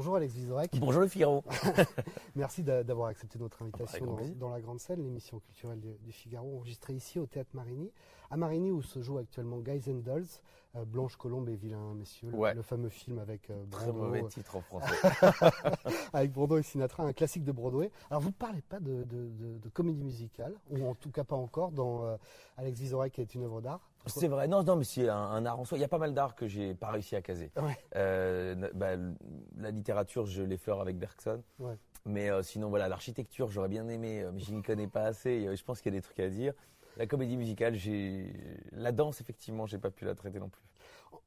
Bonjour Alex Vizorek. Bonjour le Figaro. Merci d'avoir accepté notre invitation grand dans, plaisir. dans la grande scène, l'émission culturelle du, du Figaro, enregistrée ici au Théâtre Marigny. À Marigny où se joue actuellement Guys and Dolls, euh, Blanche Colombe et Vilain Messieurs, le, Ouais. le fameux film avec euh, Très Brando, mauvais euh, titre en français. avec Brando et Sinatra, un classique de Broadway. Alors vous ne parlez pas de, de- de- de comédie musicale, ou en tout cas pas encore, dans euh, Alex Vizorek qui est une œuvre d'art. C'est vrai, non, non, mais c'est un, un art en soi. Il y a pas mal d'art que j'ai pas réussi à caser. Ouais. Euh, bah, la littérature, je l'effleure avec Bergson. Ouais. Mais euh, sinon, voilà, l'architecture, j'aurais bien aimé, euh, mais je n'y connais pas assez. et, je pense qu'il y a des trucs à dire. La comédie musicale, j'ai. La danse, effectivement, j'ai pas pu la traiter non plus.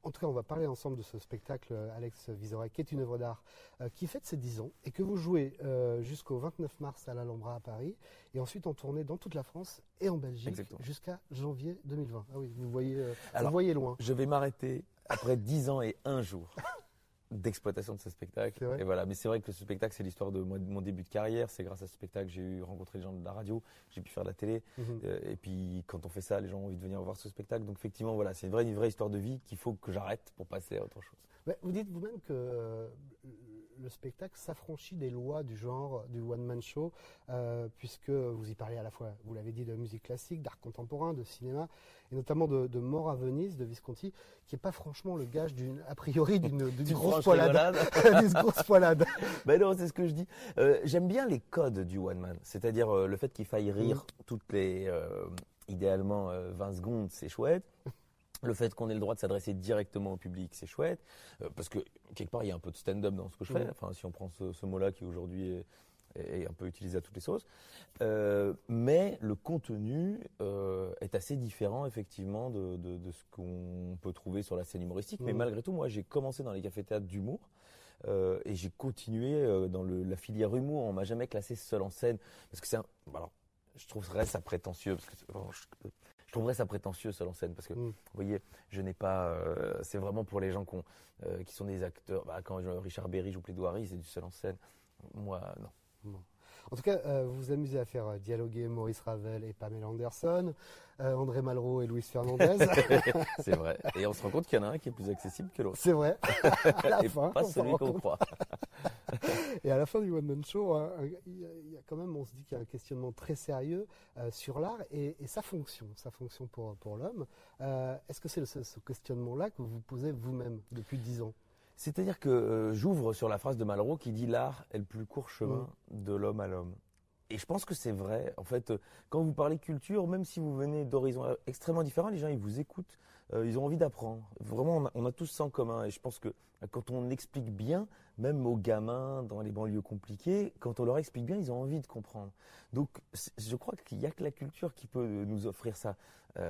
En- tout cas, on va parler ensemble de ce spectacle, euh, Alex Vizorek, qui est une œuvre d'art euh, qui fête ses 10 ans et que vous jouez euh, jusqu'au 29 mars à l'Alhambra à Paris et ensuite en tournée dans toute la France et en Belgique jusqu'à janvier 2020. Ah oui, vous voyez, euh, vous voyez loin. Je vais m'arrêter après 10 ans et un jour d'exploitation de ce spectacle. Et voilà, mais c'est vrai que ce spectacle, c'est l'histoire de, mon début de carrière. C'est grâce à ce spectacle que j'ai eu rencontré les gens de la radio, j'ai pu faire de la télé. Mhm. Euh, et puis quand on fait ça, les gens ont envie de venir voir ce spectacle. Donc effectivement, voilà, c'est une vraie, une vraie histoire de vie qu'il faut que j'arrête pour passer à autre chose. Mais vous dites vous-même que euh, le spectacle s'affranchit des lois du genre du one-man show, euh, puisque vous y parlez à la fois, vous l'avez dit, de musique classique, d'art contemporain, de cinéma, et notamment de, de Mort à Venise de Visconti, qui n'est pas franchement le gage d'une, a priori, d'une, grosse poilade. d'une grosse poilade. Ben non, c'est ce que je dis. Euh, J'aime bien les codes du one man, c'est-à-dire euh, le fait qu'il faille rire toutes les, idéalement euh, 20 secondes, c'est chouette. Le fait qu'on ait le droit de s'adresser directement au public, c'est chouette, Euh, parce que quelque part il y a un peu de stand-up dans ce que je fais. Mhm. Enfin, si on prend ce, ce mot-là qui aujourd'hui est, est un peu utilisé à toutes les sauces, Euh, mais le contenu euh, est assez différent effectivement de, de, de ce qu'on peut trouver sur la scène humoristique. Mais Mhm. malgré tout, moi j'ai commencé dans les cafés-théâtres d'humour. Euh, et j'ai continué dans le, la filière humour. On m'a jamais classé seul en scène parce que c'est un. Alors, je trouverais ça prétentieux parce que c'est- bon, je, je trouverais ça prétentieux seul en scène parce que Mm. vous voyez, je n'ai pas. euh, c'est vraiment pour les gens qui, euh, qui sont des acteurs. Bah, quand je- Richard Berry joue Plaidoirie, c'est du seul en scène. Moi, non. En tout cas, euh, vous vous amusez à faire euh, dialoguer Maurice Ravel et Pamela Anderson, euh, André Malraux et Louis Fernandez. c'est vrai. Et on se rend compte qu'il y en a un qui est plus accessible que l'autre. C'est vrai. à la Et fin, pas on celui qu'on croit. Et à la fin du One Man Show, hein, il y, a- il y a quand même, on se dit qu'il y a un questionnement très sérieux euh, sur l'art et, et sa fonction, sa fonction pour, pour l'homme. Euh, Est-ce que c'est ce, ce questionnement-là que vous vous posez vous-même depuis dix ans? C'est-à-dire que euh, j'ouvre sur la phrase de Malraux qui dit l'art est le plus court chemin de l'homme à l'homme. Et je pense que c'est vrai. En fait, euh, quand vous parlez culture, même si vous venez d'horizons euh, extrêmement différents, les gens ils vous écoutent, euh, ils ont envie d'apprendre. Vraiment, on a, tous ça en commun. Et je pense que quand on explique bien, même aux gamins dans les banlieues compliquées, quand on leur explique bien, ils ont envie de comprendre. Donc, je crois qu'il n'y a que la culture qui peut nous offrir ça.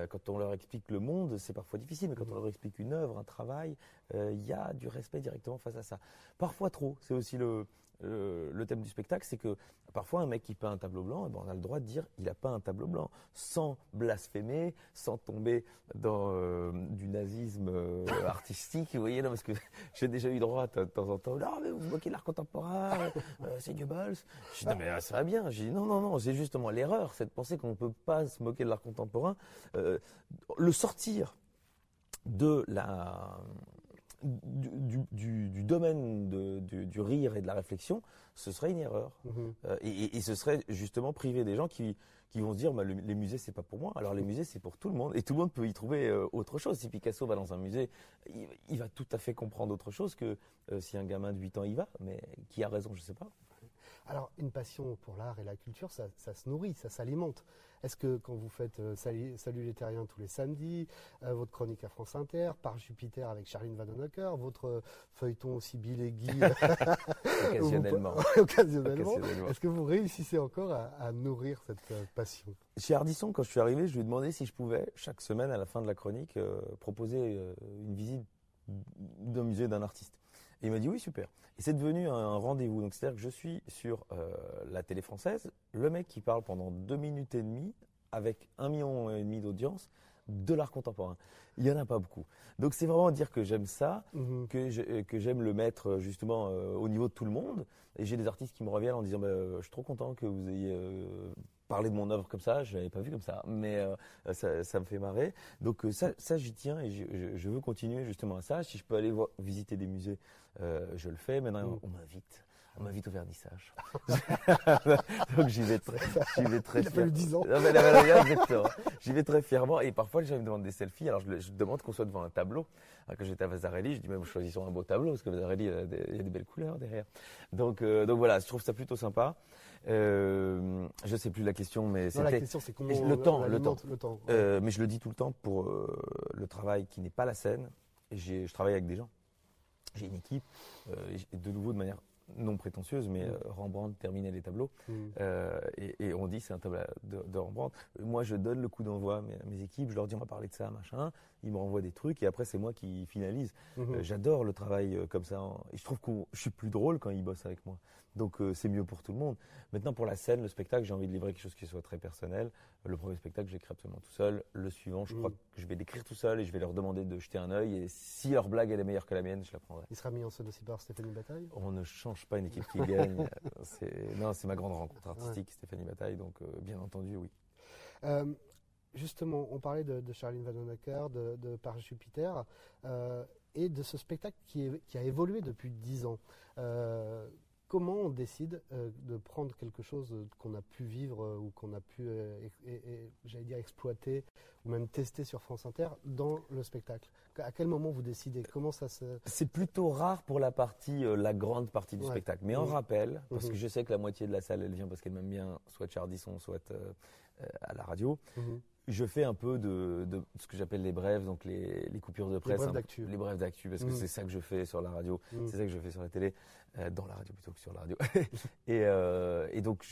Quand on leur explique le monde, c'est parfois difficile, mais quand on leur explique une œuvre, un travail, il y a du respect directement face à ça. Parfois trop, c'est aussi le, le, le thème du spectacle, c'est que parfois un mec qui peint un tableau blanc, eh ben, on a le droit de dire il a peint un tableau blanc, sans blasphémer, sans tomber dans euh, du nazisme euh, artistique, vous voyez, non, parce que j'ai déjà eu droit de temps en temps, non mais vous moquez de l'art contemporain, euh, c'est Goebbels. Je dis non mais euh, ça va bien, j'ai dit non non non, c'est justement l'erreur, c'est de penser qu'on ne peut pas se moquer de l'art contemporain, Euh, le sortir de la du, du- du- du domaine de- du, du rire et de la réflexion, ce serait une erreur. Mhm. Euh, et, et- et ce serait justement priver des gens qui, qui vont se dire bah, le- les musées c'est pas pour moi. Alors les musées c'est pour tout le monde et tout le monde peut y trouver euh, autre chose. Si Picasso va dans un musée, il, il va tout à fait comprendre autre chose que euh, si un gamin de 8 ans y va. Mais qui a raison, je sais pas. Alors, une passion pour l'art et la culture, ça, ça se nourrit, ça s'alimente. Est-ce que quand vous faites euh, Salut, Salut les Terriens tous les samedis, euh, votre chronique à France Inter, Par Jupiter avec Charline Vanhoenacker, votre euh, feuilleton aussi Bill et Guy Occasionnellement. occasionnellement, Occasionnellement. est-ce que vous réussissez encore à, à nourrir cette passion? Chez Ardisson, quand je suis arrivé, je lui ai demandé si je pouvais, chaque semaine, à la fin de la chronique, proposer une visite d'un musée d'un artiste. Et il m'a dit oui, super. Et c'est devenu un rendez-vous. Donc c'est-à-dire que je suis sur euh, la télé française, le mec qui parle pendant deux minutes et demie, avec un million et demi d'audience, de l'art contemporain. Il y en a pas beaucoup. Donc c'est vraiment dire que j'aime ça, Mhm. que je- euh, que j'aime le mettre euh, justement euh, au niveau de tout le monde. Et j'ai des artistes qui me reviennent en disant bah, je suis trop content que vous ayez euh, parler de mon œuvre comme ça, je l'avais pas vu comme ça, mais euh, ça, ça, me fait marrer. Donc ça, ça j'y tiens et je, je, veux continuer justement à ça. Si je peux aller voir, visiter des musées, je le fais. Maintenant, mm. on m'invite on m'invite au vernissage. Donc j'y vais très, j'y vais très fièrement. 10 ans. J'y vais très fièrement et parfois les gens me demandent des selfies. Alors je, demande qu'on soit devant un tableau. quand j'étais à Vasarely, je dis même choisissons un beau tableau parce que Vasarely il y a des, belles couleurs derrière. Donc euh, donc voilà, je trouve ça plutôt sympa. Euh, je sais plus la question, mais c'était. La question c'est comment le temps, le temps. Le temps euh, mais je le dis tout le temps pour euh, le travail qui n'est pas la scène. Je travaille avec des gens. J'ai une équipe, de nouveau de manière non prétentieuse, mais mm. euh, Rembrandt terminait les tableaux. Mm. Euh, et, on dit c'est un tableau de, Rembrandt. Moi, je donne le coup d'envoi à mes, équipes, je leur dis on va parler de ça, machin. Ils me renvoient des trucs et après c'est moi qui finalise. Mm-hmm. Euh, j'adore le travail comme ça. Et je trouve que je suis plus drôle quand ils bossent avec moi. Donc c'est mieux pour tout le monde. Maintenant pour la scène, le spectacle, j'ai envie de livrer quelque chose qui soit très personnel. Le premier spectacle, j'écris absolument tout seul. Le suivant, je crois mm. que je vais l'écrire tout seul et je vais leur demander de jeter un œil. Et si leur blague elle est meilleure que la mienne, je la prendrai. Il sera mis en scène aussi par Stéphanie Bataille? On ne change pas une équipe qui gagne. non, c'est ma grande rencontre artistique, Stéphanie Bataille. Donc euh, bien entendu, oui. Euh, justement, on parlait de, Charline Vanhoenacker, de, de Par Jupiter. Euh, et de ce spectacle qui, qui, a évolué depuis dix ans comment on décide euh, de prendre quelque chose qu'on a pu vivre euh, ou qu'on a pu, euh, j'allais dire, exploiter ou même tester sur France Inter dans le spectacle? À quel moment vous décidez? Comment ça se... C'est plutôt rare pour la partie, la grande partie du spectacle. Mais on mmh. rappelle, parce que mmh. je sais que la moitié de la salle, elle vient parce qu'elle m'aime bien, soit Chardisson, soit à la radio. Mmh je fais un peu de, ce que j'appelle les brèves, donc les, coupures de presse. Les brèves d'actu. Les brèves d'actu, parce que mmh. c'est ça que je fais sur la radio, mmh. c'est ça que je fais sur la télé, euh, dans la radio plutôt que sur la radio. Euh, et, donc,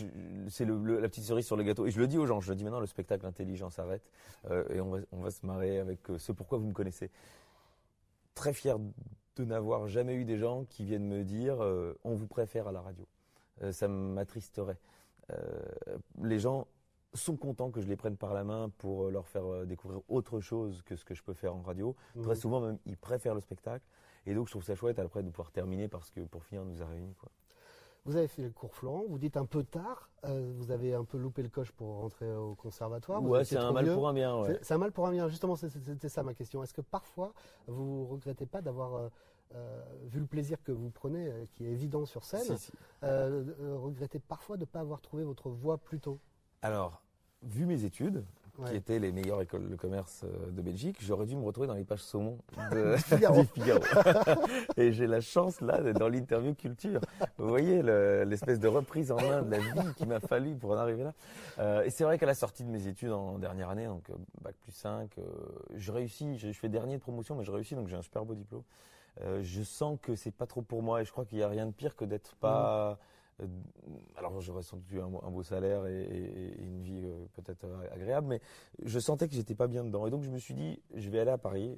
c'est la petite cerise sur le gâteau. Et je le dis aux gens, je le dis maintenant, le spectacle intelligent s'arrête, euh, et on va, on va se marrer avec ce pourquoi vous me connaissez. Très fier de n'avoir jamais eu des gens qui viennent me dire on vous préfère à la radio. ça m'attristerait. les gens sont contents que je les prenne par la main pour euh, leur faire euh, découvrir autre chose que ce que je peux faire en radio. Mmh. Très souvent, même, ils préfèrent le spectacle. Et donc, je trouve ça chouette après de pouvoir terminer parce que pour finir, on nous a réunis. Quoi. Vous avez fait le cours Florent, vous dites un peu tard, euh, vous avez un peu loupé le coche pour rentrer au conservatoire. Ouais, c'est un mal pour un bien. Ouais. C'est un mal pour un bien, justement, c'était ça ma question. Est-ce que parfois, vous regrettez pas d'avoir vu le plaisir que vous prenez, qui est évident sur scène, regrettez parfois de ne pas avoir trouvé votre voie plus tôt? Alors, vu mes études, qui étaient les meilleures écoles de commerce euh, de Belgique, j'aurais dû me retrouver dans les pages saumon de Figaro. Et j'ai la chance là d'être dans l'interview culture. Vous voyez l'espèce de reprise en main de la vie qu'il m'a fallu pour en arriver là. Euh, et c'est vrai qu'à la sortie de mes études en dernière année, donc euh, bac plus 5, je réussis. Je, fais dernier de promotion, mais je réussis, donc j'ai un super beau diplôme. je sens que c'est pas trop pour moi et je crois qu'il n'y a rien de pire que d'être pas. Mmh. Euh, alors j'aurais sans doute eu un, beau salaire et, une vie euh, peut-être agréable, mais je sentais que j'étais pas bien dedans. Et donc je me suis dit, je vais aller à Paris,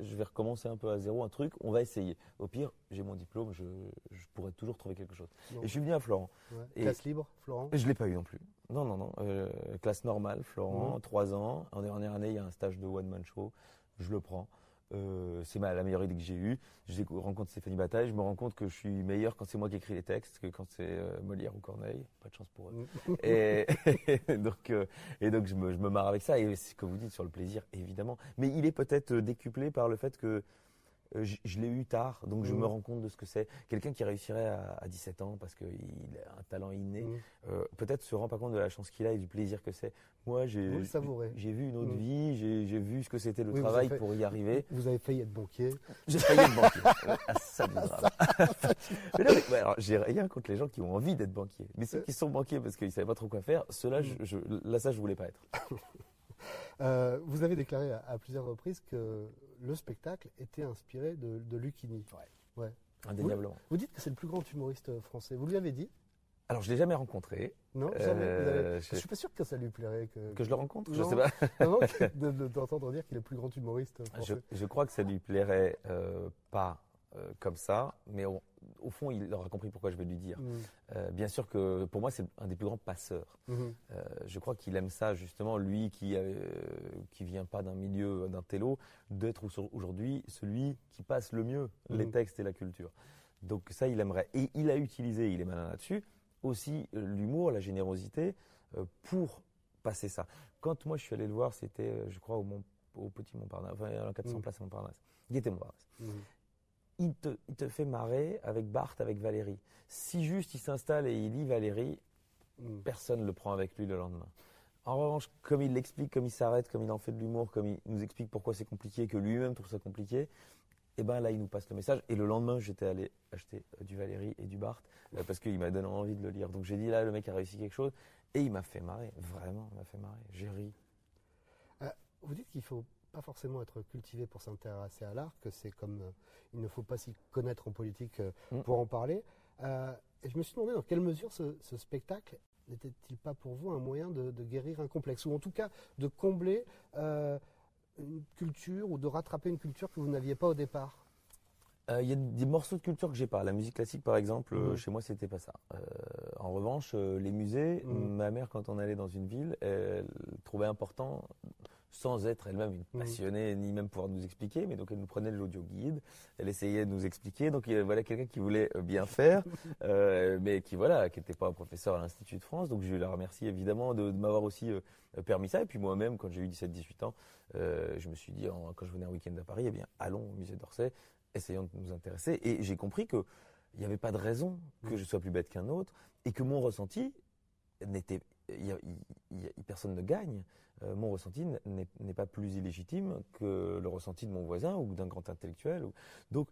je vais recommencer un peu à zéro, un truc, on va essayer. Au pire, j'ai mon diplôme, je, pourrais toujours trouver quelque chose. Et je suis venu à Florent. classe libre, Florent? Je l'ai pas eu non plus. Non, non, non. Euh, classe normale, Florent, trois ans. En dernière année, il y a un stage de one-man show. Je le prends. Euh, c'est la meilleure idée que j'ai eue. Je rencontre Stéphanie Bataille, je me rends compte que je suis meilleur quand c'est moi qui écris les textes que quand c'est euh, Molière ou Corneille. Pas de chance pour eux. Et, donc, euh, et donc je me, je me marre avec ça. Et c'est ce que vous dites sur le plaisir, évidemment. Mais il est peut-être décuplé par le fait que euh, je, l'ai eu tard, donc je me mmh. rends compte de ce que c'est. Quelqu'un qui réussirait à, 17 ans parce qu'il a un talent inné, mmh. euh, peut-être se rend pas compte de la chance qu'il a et du plaisir que c'est. Moi, j'ai vu une autre mmh. vie, j'ai vu ce que c'était le travail pour y arriver. Vous avez failli être banquier. J'ai failli être banquier. ah, ça du drame. mais alors, j'ai rien contre les gens qui ont envie d'être banquier. Mais ceux qui sont banquiers parce qu'ils savaient pas trop quoi faire, ceux-là, je, là, ça, je voulais pas être. Euh, vous avez déclaré à plusieurs reprises que le spectacle était inspiré de, de Lucchini. Ouais. Indéniablement. Vous, dites que c'est le plus grand humoriste français. Vous lui avez dit? Alors, je l'ai jamais rencontré. Non, jamais. Euh, je... ne suis pas sûr que ça lui plairait. Que, que je le rencontre Je sais pas. d'entendre dire qu'il est le plus grand humoriste français. Je, crois que ça lui plairait euh, pas euh, comme ça, mais au, fond, il aura compris pourquoi je vais lui dire. Mm. Euh, bien sûr que pour moi, c'est un des plus grands passeurs. Mm-hmm. Euh, je crois qu'il aime ça, justement, lui qui qui vient pas d'un milieu, d'un télo, d'être aujourd'hui celui qui passe le mieux les mm-hmm. textes et la culture. Donc ça, il aimerait. Et il a utilisé, il est malin là-dessus, aussi l'humour, la générosité, pour passer ça. Quand moi je suis allé le voir, c'était, je crois, au, au Petit Montparnasse, enfin, à 400 mmh. places à Montparnasse. Il était Montparnasse. Il, te, il te fait marrer avec Barthes, avec Valérie. Si juste il s'installe et il lit Valérie, mmh. personne ne le prend avec lui le lendemain. En revanche, comme il l'explique, comme il s'arrête, comme il en fait de l'humour, comme il nous explique pourquoi c'est compliqué, que lui-même trouve ça compliqué, et eh ben là, il nous passe le message. Et le lendemain, j'étais allé acheter euh, du Valérie et du Barthes euh, parce qu'il m'a donné envie de le lire. Donc j'ai dit là, le mec a réussi quelque chose et il m'a fait marrer. Vraiment, il m'a fait marrer. J'ai ri. Euh, vous dites qu'il faut pas forcément être cultivé pour s'intéresser à l'art, que c'est comme il ne faut pas s'y connaître en politique mm. pour en parler. et je me suis demandé dans quelle mesure ce, spectacle n'était-il pas pour vous un moyen de, guérir un complexe, ou en tout cas de combler une culture ou de rattraper une culture que vous n'aviez pas au départ? Euh, il y a des morceaux de culture que j'ai pas. La musique classique, par exemple, euh, mhm. chez moi, c'était pas ça. Euh, en revanche, les musées, mhm. ma mère, quand on allait dans une ville, elle trouvait important sans être elle-même une passionnée, ni même pouvoir nous expliquer, mais donc elle nous prenait l'audio guide, elle essayait de nous expliquer, donc voilà quelqu'un qui voulait euh, bien faire, euh, mais qui voilà, qui n'était pas un professeur à l'Institut de France, donc je la remercie évidemment de, m'avoir aussi euh, permis ça, et puis moi-même, quand j'ai eu 17-18 ans, je me suis dit, quand je venais un week-end à Paris, eh bien, allons au musée d'Orsay, essayons de nous intéresser, et j'ai compris que il n'y avait pas de raison que je sois plus bête qu'un autre, et que mon ressenti n'était, personne ne gagne. Euh, mon ressenti n'est pas plus illégitime que le ressenti de mon voisin ou d'un grand intellectuel. Donc,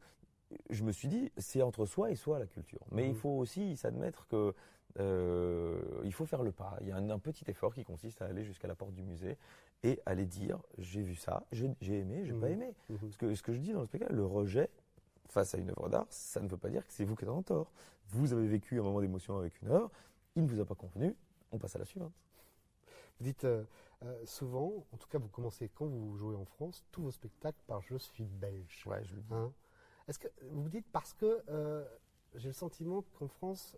je me suis dit, c'est entre soi et soi la culture. Mais il mmh. faut aussi s'admettre que euh, il faut faire le pas. Il y a un, petit effort qui consiste à aller jusqu'à la porte du musée et aller dire j'ai vu ça, j'ai aimé, j'ai pas mmh. aimé. Mmh. Parce que ce que je dis dans le spectacle, le rejet face à une œuvre d'art, ça ne veut pas dire que c'est vous qui êtes en tort. Vous avez vécu un moment d'émotion avec une œuvre, il ne vous a pas convenu, on passe à la suivante. Vous dites euh, euh, souvent, en tout cas vous commencez quand vous jouez en France, tous vos spectacles par Je suis belge. Ouais, je le dis. Hein Est-ce que vous dites parce que euh, j'ai le sentiment qu'en France,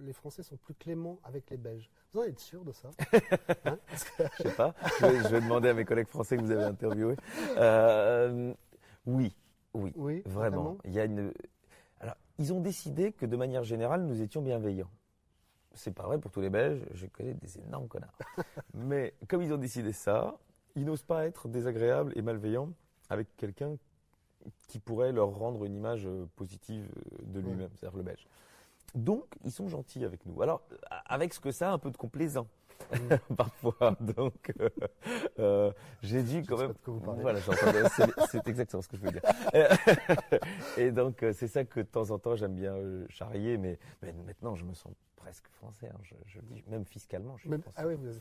les Français sont plus cléments avec les Belges. Vous en êtes sûr de ça? Hein Je sais pas. Je vais, demander à mes collègues français que vous avez interviewés. oui, oui, oui, vraiment. Il y a une. Alors, ils ont décidé que de manière générale, nous étions bienveillants c'est pas vrai pour tous les Belges, je connais des énormes connards. Mais comme ils ont décidé ça, ils n'osent pas être désagréables et malveillants avec quelqu'un qui pourrait leur rendre une image euh, positive euh, de lui-même, c'est-à-dire le Belge. Donc, ils sont gentils avec nous. Alors, avec ce que ça, un peu de complaisant. Mm. parfois. Donc, euh, euh, j'ai dû quand même. voilà, c'est exactement ce que je veux dire. et donc, c'est ça que de temps en temps j'aime bien charrier, mais, mais, maintenant je me sens presque français. Hein. Je, dis même fiscalement. Je suis français. Ah oui, vous avez,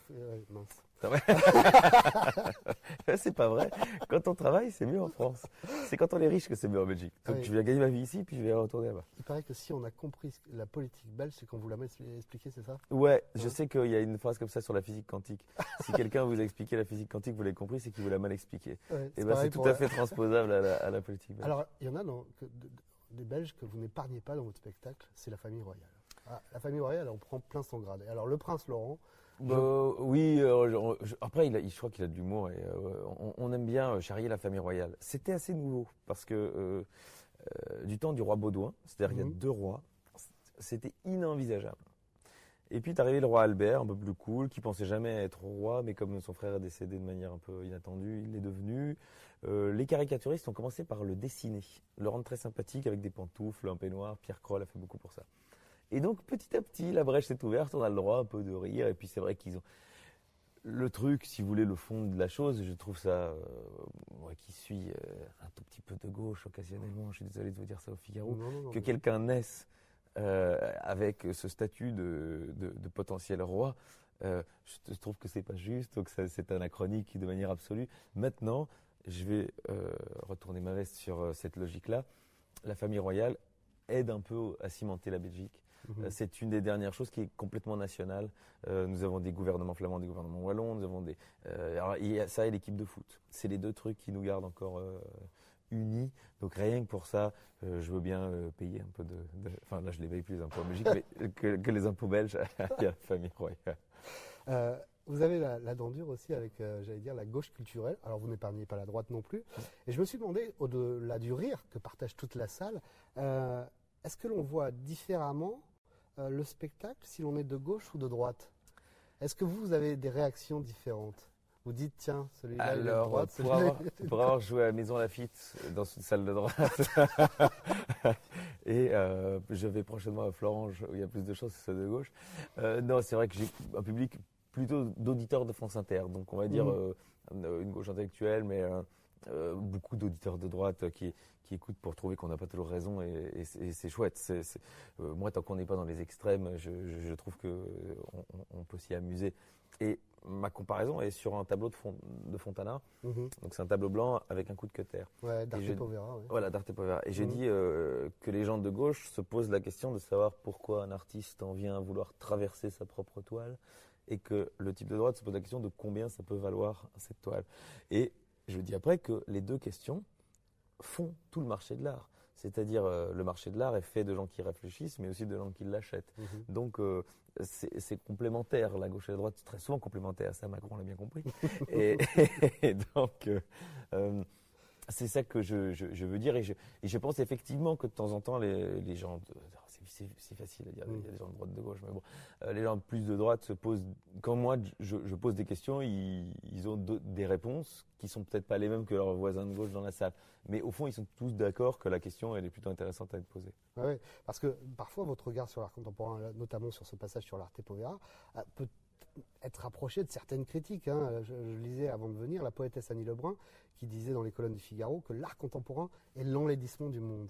mince. c'est pas vrai. Quand on travaille, c'est mieux en France. C'est quand on est riche que c'est mieux en Belgique. Donc je vais gagner ma vie ici, puis je vais retourner là-bas. Il paraît que si on a compris la politique belge, c'est qu'on vous l'a expliqué, c'est ça? Ouais, je sais qu'il y a une phrase comme ça sur la physique quantique. si quelqu'un vous a expliqué la physique quantique, vous l'avez compris, c'est qu'il vous l'a mal expliqué. et eh ben c'est tout à fait transposable à la, politique belge. Alors, il y en a des Belges que vous n'épargnez pas dans votre spectacle, c'est la famille royale. Ah, la famille royale, on prend plein son grade. Alors, le prince Laurent. Bah, oui, euh, après, il je crois qu'il a de l'humour et euh, on, aime bien euh, charrier la famille royale. C'était assez nouveau parce que du temps du roi Baudouin, c'est-à-dire il y a mhm. deux rois, c'était inenvisageable. Et puis est arrivé le roi Albert, un peu plus cool, qui pensait jamais être roi, mais comme son frère est décédé de manière un peu inattendue, il l'est devenu. les caricaturistes ont commencé par le dessiner, le rendre très sympathique avec des pantoufles, un peignoir. Pierre Kroll a fait beaucoup pour ça. Et donc petit à petit, la brèche s'est ouverte, on a le droit un peu de rire. Et puis c'est vrai qu'ils ont le truc, si vous voulez, le fond de la chose, je trouve ça, euh, moi qui suis euh, un tout petit peu de gauche occasionnellement, je suis désolé de vous dire ça au Figaro, que quelqu'un naisse euh, avec ce statut de, de, potentiel roi, je trouve que c'est pas juste, donc c'est anachronique de manière absolue. Maintenant, je vais retourner ma veste sur cette logique-là. La famille royale aide un peu à cimenter la Belgique. Mhm. Euh, c'est une des dernières choses qui est complètement nationale. Euh, nous avons des gouvernements flamands, des gouvernements wallons, nous avons des. Euh, alors, il y a ça et l'équipe de foot. C'est les deux trucs qui nous gardent encore unis. Donc rien que pour ça, je veux bien payer un peu de, Enfin là, je les paye plus les impôts belges, mais que, les impôts belges à la famille royale. Vous avez la, la dent dure aussi avec, j'allais dire, la gauche culturelle. Alors vous n'épargnez pas la droite non plus. Et je me suis demandé, au-delà du rire que partage toute la salle, est-ce que l'on voit différemment euh, le spectacle si l'on est de gauche ou de droite Est-ce que vous, vous avez des réactions différentes? Vous dites, tiens, celui-là, Alors, droite, pour, celui-là, avoir, pour avoir joué à Maison Lafitte dans une salle de droite, et euh, je vais prochainement à Florange où il y a plus de chances que ce soit de gauche. Euh, non, c'est vrai que j'ai un public plutôt d'auditeurs de France Inter, donc on va dire euh, une gauche intellectuelle, mais euh, beaucoup d'auditeurs de droite qui, qui écoutent pour trouver qu'on n'a pas toujours raison, et, et c'est- et c'est chouette. Euh, moi, tant qu'on n'est pas dans les extrêmes, je, je- je trouve que euh, on, peut s'y amuser. Et ma comparaison est sur un tableau de, Fon- de Fontana. Mhm. Donc c'est un tableau blanc avec un coup de cutter. Ouais, D'Arte Povera. Voilà, d'Arte Povera. Et j'ai Mhm. dit euh, que les gens de gauche se posent la question de savoir pourquoi un artiste en vient à vouloir traverser sa propre toile et que le type de droite se pose la question de combien ça peut valoir cette toile. Et je dis après que les deux questions font tout le marché de l'art. C'est-à-dire euh, le marché de l'art est fait de gens qui réfléchissent, mais aussi de gens qui l'achètent. Mhm. Donc euh, c'est complémentaire, la gauche et la droite, c'est très souvent complémentaire, ça Macron l'a bien compris. et, et donc euh, c'est ça que je, je- je veux dire et je, et je pense effectivement que de temps en temps les, les gens, c'est- facile à dire, il y a des gens de droite de gauche, mais bon, euh, les gens plus de droite se posent, quand moi je, je pose des questions, ils, ils ont de- des réponses qui sont peut-être pas les mêmes que leurs voisins de gauche dans la salle, mais au fond ils sont tous d'accord que la question elle est plutôt intéressante à être posée. Ouais. parce que parfois votre regard sur l'art contemporain, notamment sur ce passage sur l'Arte Povera, euh, peut être rapproché de certaines critiques. hein. Je, je lisais avant de venir la poétesse Annie Lebrun qui disait dans les colonnes du Figaro que l'art contemporain est l'enlaidissement du monde.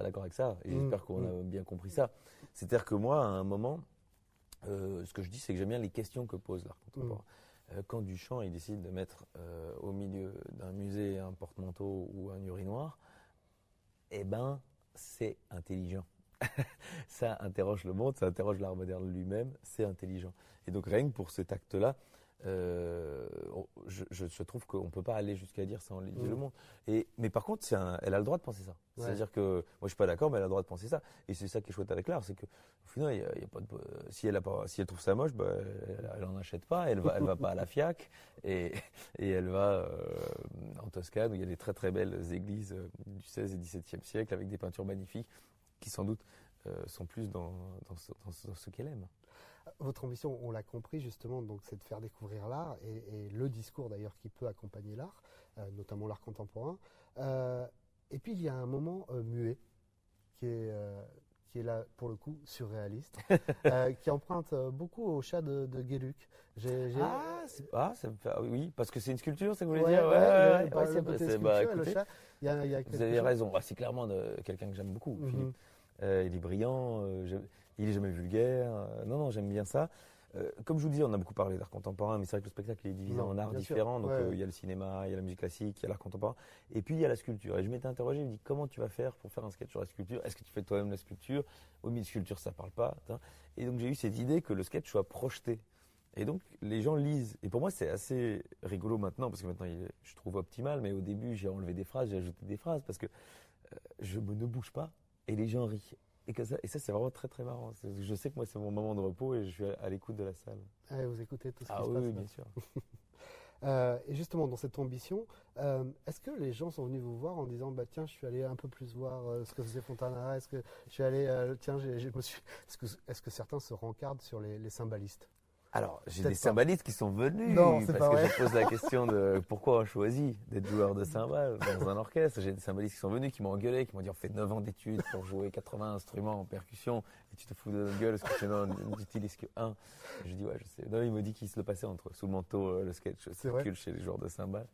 Pas d'accord avec ça, et Mm, j'espère qu'on a bien compris ça. C'est-à-dire que moi, à un moment, euh, ce que je dis, c'est que j'aime bien les questions que pose l'art contemporain. Euh, quand Duchamp il décide de mettre euh, au milieu d'un musée un porte-manteau ou un urinoir, eh ben, c'est intelligent. ça interroge le monde, ça interroge l'art moderne lui-même, c'est intelligent. Et donc rien que pour cet acte-là, euh, je, je- trouve qu'on ne peut pas aller jusqu'à dire ça Mm. le monde. Et, mais par contre, un- elle a le droit de penser ça. Ouais. C'est-à-dire que moi je suis pas d'accord, mais elle a le droit de penser ça. Et c'est ça qui est chouette avec l'art, c'est que au final, il y a- il y a pas de- si elle a pas, si elle trouve ça moche, bah, elle, elle en achète pas. Elle va, elle va pas à la FIAC et, et elle va euh, en Toscane où il y a des très très belles églises euh, du 16 et 17e siècle avec des peintures magnifiques qui sans doute euh, sont plus dans, dans ce, dans ce- dans ce qu'elle aime. Votre ambition, on l'a compris justement, donc c'est de faire découvrir l'art et, et le discours d'ailleurs qui peut accompagner l'art, euh, notamment l'art contemporain. Euh, et puis il y a un moment euh, muet qui est, qui est là pour le coup surréaliste, euh, qui emprunte beaucoup au chat de, de Guéluc. Ah, c'est- ah, ça me fait- oui, parce que c'est une sculpture, ça que vous voulez Ouais, dire ouais, Ouais, ouais, le c'est- côté c'est- sculpture bah, le chat, il y a, il y a Vous avez chose- raison. Ah, c'est clairement quelqu'un que j'aime beaucoup, Mhm. Philippe. Euh, il est brillant, euh, il est jamais vulgaire. euh, non, non, j'aime bien ça. Euh, comme je vous disais, on a beaucoup parlé d'art contemporain, mais c'est vrai que le spectacle est divisé Non, en arts sûr. différents. Donc Ouais. euh, il y a le cinéma, il y a la musique classique, il y a l'art contemporain, et puis il y a la sculpture. Et je m'étais interrogé, je me dis comment tu vas faire pour faire un sketch sur la sculpture? Est-ce que tu fais toi-même la sculpture? Au milieu de sculpture, ça parle pas. hein. Et donc j'ai eu cette idée que le sketch soit projeté. Et donc les gens lisent. Et pour moi, c'est assez rigolo maintenant, parce que maintenant il je trouve optimal, mais au début j'ai enlevé des phrases, j'ai ajouté des phrases, parce que euh, je me ne bouge pas et les gens rient. Et, que ça, et ça, c'est vraiment très très marrant. Je sais que moi, c'est mon moment de repos et je suis à, à l'écoute de la salle. Vous écoutez tout ce qui Ah se oui, passe. oui, là. bien sûr. Euh, et justement, dans cette ambition, euh, est-ce que les gens sont venus vous voir en disant bah, Tiens, je suis allé un peu plus voir euh, ce que faisait Fontana Est-ce que je suis allé. tiens, je me suis. Est-ce que, est-ce que certains se rencardent sur les, les cymbalistes? Alors, j'ai des cymbalistes qui sont venus Non, parce pas que vrai. je pose la question de pourquoi on choisit d'être joueur de cymbales dans un orchestre. J'ai des cymbalistes qui sont venus, qui m'ont engueulé, qui m'ont dit on fait 9 ans d'études pour jouer 80 instruments en percussion et tu te fous de notre gueule parce que tu n'en utilises que un. Je dis ouais, je sais. Non, il me dit qu'il se le passait entre sous le manteau, euh, le sketch circule chez les joueurs de cymbales.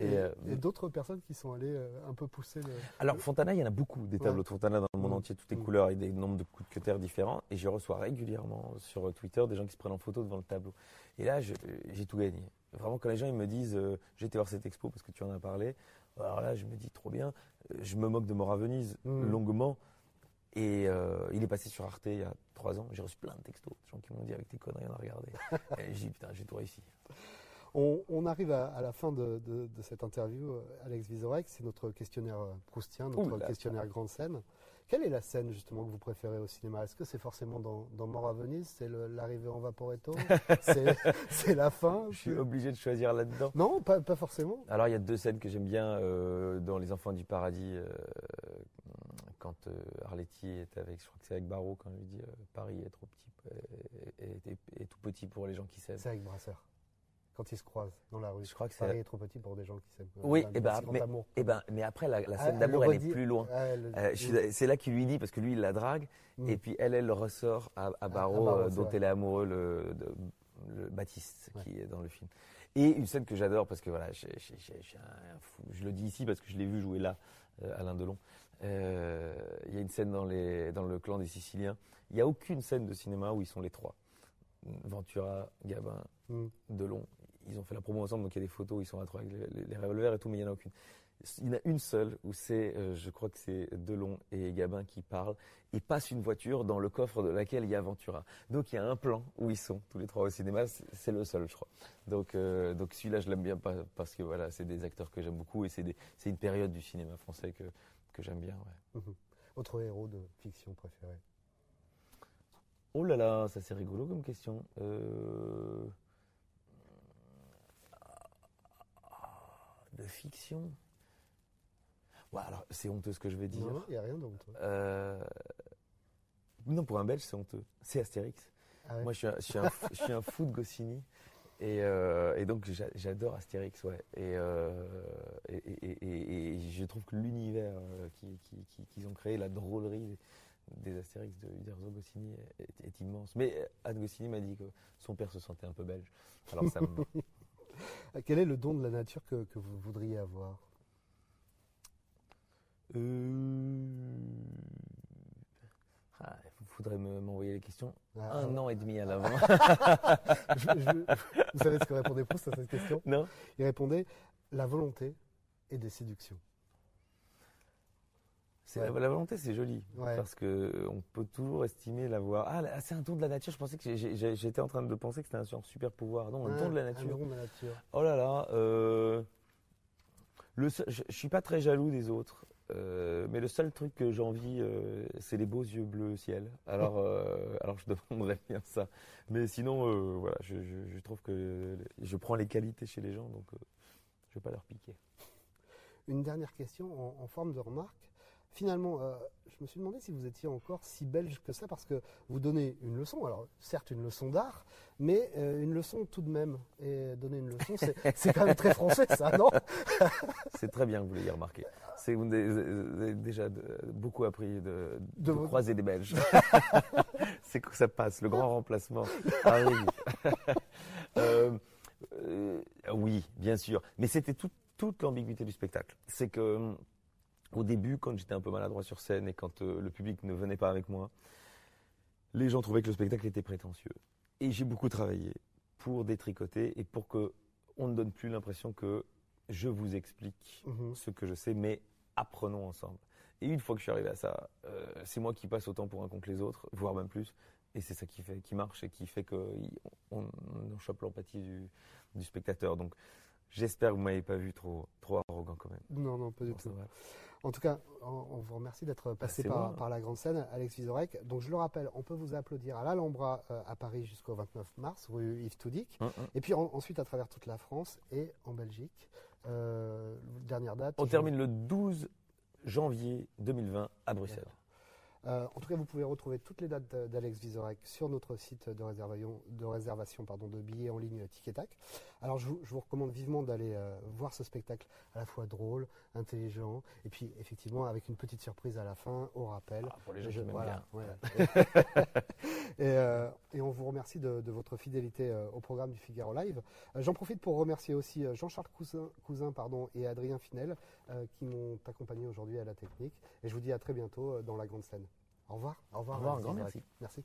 Et, Et, euh, et d'autres personnes qui sont allées euh, un peu pousser le. Alors Fontana, il y en a beaucoup des tableaux Ouais. de Fontana dans le monde Mm. entier, toutes les Mm. couleurs et des nombres de coups de cutter différents. Et je reçois régulièrement sur Twitter des gens qui se prennent en photo devant le tableau. Et là, j'ai tout gagné. Vraiment, quand les gens ils me disent euh, j'ai été voir cette expo parce que tu en as parlé, alors là, je me dis trop bien. Je me moque de Mort à Venise Mm. longuement. Et euh, il est passé sur Arte il y a trois ans. J'ai reçu plein de textos, de gens qui m'ont dit avec tes conneries, on a regardé. et j'ai dit putain, j'ai tout réussi. On, on arrive à, à la fin de, de- de cette interview, euh, Alex Vizorek. C'est notre questionnaire euh, proustien, notre Ouh là. questionnaire grande scène. Quelle est la scène justement que vous préférez au cinéma? Est-ce que c'est forcément dans, dans Mort à Venise? C'est l'arrivée en Vaporetto? C'est la fin? Je suis obligé de choisir là-dedans. Non, pas, pas forcément. Alors il y a deux scènes que j'aime bien euh, dans Les Enfants du Paradis, euh, quand Arletty est avec, je crois que c'est avec Barreau, quand il lui dit Paris est trop petit, et, tout petit pour les gens qui s'aiment. C'est avec Brasseur quand ils se croisent dans la rue. Je crois que Paris est trop petit pour des gens qui s'aiment. Oui, et eh ben, mais, et eh ben, mais après la, scène ah, d'amour, elle, est plus loin. Ah, c'est là qu'il lui dit parce que lui il la drague mm. et puis elle, elle le ressort à, à Barreau, dont elle est amoureux, le, le Baptiste qui est dans le film. Et une scène que j'adore parce que voilà, je, je, le dis ici parce que je l'ai vu jouer là, euh, Alain Delon. Euh, il y a une scène dans, les, dans le clan des Siciliens. Il n'y a aucune scène de cinéma où ils sont les trois. Ventura, Gabin, mm. Delon. Ils ont fait la promo ensemble, donc il y a des photos, ils sont à trois avec les, les revolvers et tout, mais il n'y en a aucune. Il y en a une seule où c'est, euh, je crois que c'est Delon et Gabin qui parlent et passent une voiture dans le coffre de laquelle il y a Ventura. Donc il y a un plan où ils sont tous les trois au cinéma, c'est le seul, je crois. Donc, euh, donc celui-là, je l'aime bien parce que voilà, c'est des acteurs que j'aime beaucoup et c'est une période du cinéma français que, que j'aime bien. Ouais. Mhm. Autre héros de fiction préféré? Oh là là, ça c'est rigolo comme question. Euh, de fiction alors, c'est honteux ce que je vais dire. Non, il n'y a rien d'honteux. Euh, non, pour un Belge, c'est honteux. C'est Astérix. Ah Moi, je suis, un, je, suis un, fou de Goscinny. Et, euh, donc, j'adore Astérix, ouais. Euh, et, et, je trouve que l'univers qu'ils ont créé, la drôlerie des Astérix de Uderzo Goscinny est, immense. Mais Anne Goscinny m'a dit que son père se sentait un peu belge. Alors, ça Quel est le don de la nature que, que vous voudriez avoir? Euh... Ah, il faudrait m'envoyer les questions ah, un an et demi à l'avant. vous savez ce que répondait Proust à cette question? Non. Il répondait la volonté et des séductions. La, volonté, c'est joli. Parce qu'on peut toujours estimer l'avoir. Ah, c'est un don de la nature. Je pensais que j'étais en train de penser que c'était un super pouvoir. Non, un don de la nature. Un don de la nature. Oh là là. Euh, le, je, ne suis pas très jaloux des autres. Euh, mais le seul truc que j'envie, euh, c'est les beaux yeux bleus au ciel. Alors, euh, alors je demanderais bien ça. Mais sinon, voilà, je, je, trouve que je prends les qualités chez les gens, donc je vais pas leur piquer. Une dernière question en, en forme de remarque. Finalement, je me suis demandé si vous étiez encore si belge que ça, parce que vous donnez une leçon, alors certes une leçon d'art, mais une leçon tout de même. Et donner une leçon, c'est quand même très français, ça, non? C'est très bien que vous l'ayez remarqué vous avez déjà beaucoup appris de, croiser des Belges. c'est que ça passe, le grand remplacement arrive. Euh, euh, oui, bien sûr. Mais c'était toute l'ambiguïté du spectacle. C'est que au début, quand j'étais un peu maladroit sur scène et quand euh, le public ne venait pas avec moi, les gens trouvaient que le spectacle était prétentieux. Et j'ai beaucoup travaillé pour détricoter et pour que on ne donne plus l'impression que je vous explique mhm. ce que je sais, mais apprenons ensemble. Et une fois que je suis arrivé à ça, euh, c'est moi qui passe autant pour un con que les autres, voire même plus. Et c'est ça qui fait, qui marche et qui fait qu'on on, chope l'empathie du, du, spectateur. Donc, j'espère que vous m'avez pas vu trop, trop arrogant quand même. Non, non, pas du tout. En tout cas, on, vous remercie d'être passé par, par, la grande scène, Alex Vizorek. Donc, je le rappelle, on peut vous applaudir à l'Alhambra euh, à Paris jusqu'au 29 mars, rue Yves Toudic. Hum, hum. Et puis ensuite à travers toute la France et en Belgique. Euh, dernière date. On termine le 12 janvier 2020 à Bruxelles. Euh, en tout cas, vous pouvez retrouver toutes les dates d'Alex Vizorek sur notre site de réservation de, réservation, pardon, de billets en ligne Ticketak. Alors, je vous, recommande vivement d'aller euh, voir ce spectacle à la fois drôle, intelligent, et puis effectivement avec une petite surprise à la fin, au rappel. Ah, pour les gens qui bien. Euh, et, on vous remercie de, votre fidélité au programme du Figaro Live. J'en profite pour remercier aussi Jean-Charles Cousin, Cousin pardon, et Adrien Finel qui m'ont accompagné aujourd'hui à la technique. Et je vous dis à très bientôt dans la grande scène. Au revoir. Au revoir. Au revoir. Grand merci. Merci.